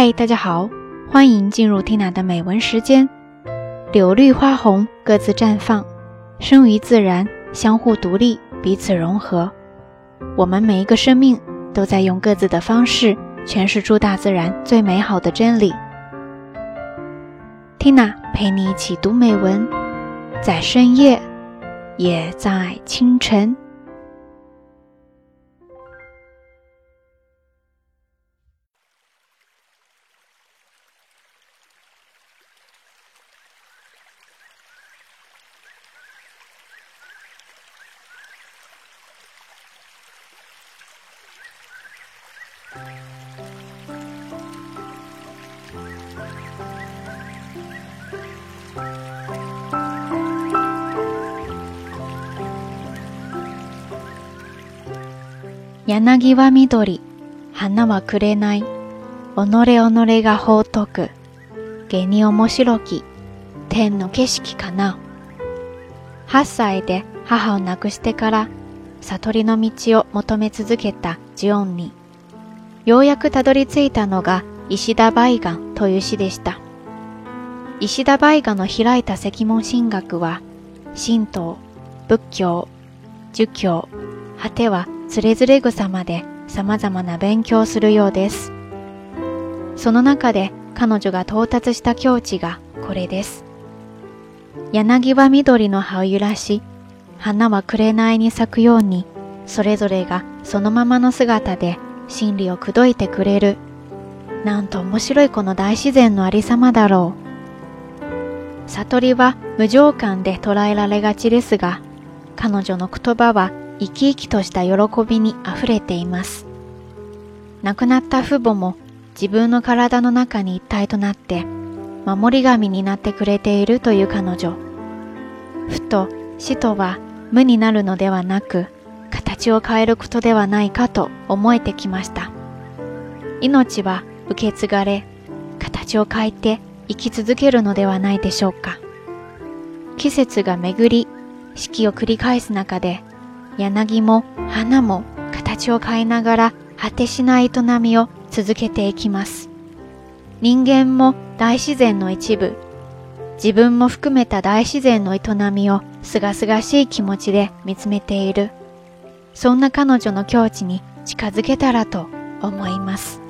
嘿，大家好，欢迎进入 Tina 的美文时间。柳绿花红各自绽放，生于自然，相互独立，彼此融合。我们每一个生命都在用各自的方式诠释出大自然最美好的真理。Tina 陪你一起读美文，在深夜，也在清晨。柳は緑、花はくれない。己己が放っとく。下に面白き、天の景色かな。8歳で母を亡くしてから、悟りの道を求め続けたジオンに、ようやくたどり着いたのが石田梅岩という詩でした。石田梅岩の開いた石門神学は、神道、仏教、儒教、果てはつれづれ草まで様々な勉強するようです。その中で彼女が到達した境地がこれです。柳は緑の葉を揺らし、花は紅に咲くように、それぞれがそのままの姿で真理を口説いてくれる。なんと面白いこの大自然のありさまだろう。悟りは無常感で捉えられがちですが、彼女の言葉は生き生きとした喜びに溢れています。亡くなった父母も自分の体の中に一体となって守り神になってくれているという彼女。ふと死とは無になるのではなく形を変えることではないかと思えてきました。命は受け継がれ形を変えて生き続けるのではないでしょうか。季節が巡り四季を繰り返す中で柳も花も形を変えながら果てしない営みを続けていきます。人間も大自然の一部、自分も含めた大自然の営みをすがすがしい気持ちで見つめている。そんな彼女の境地に近づけたらと思います。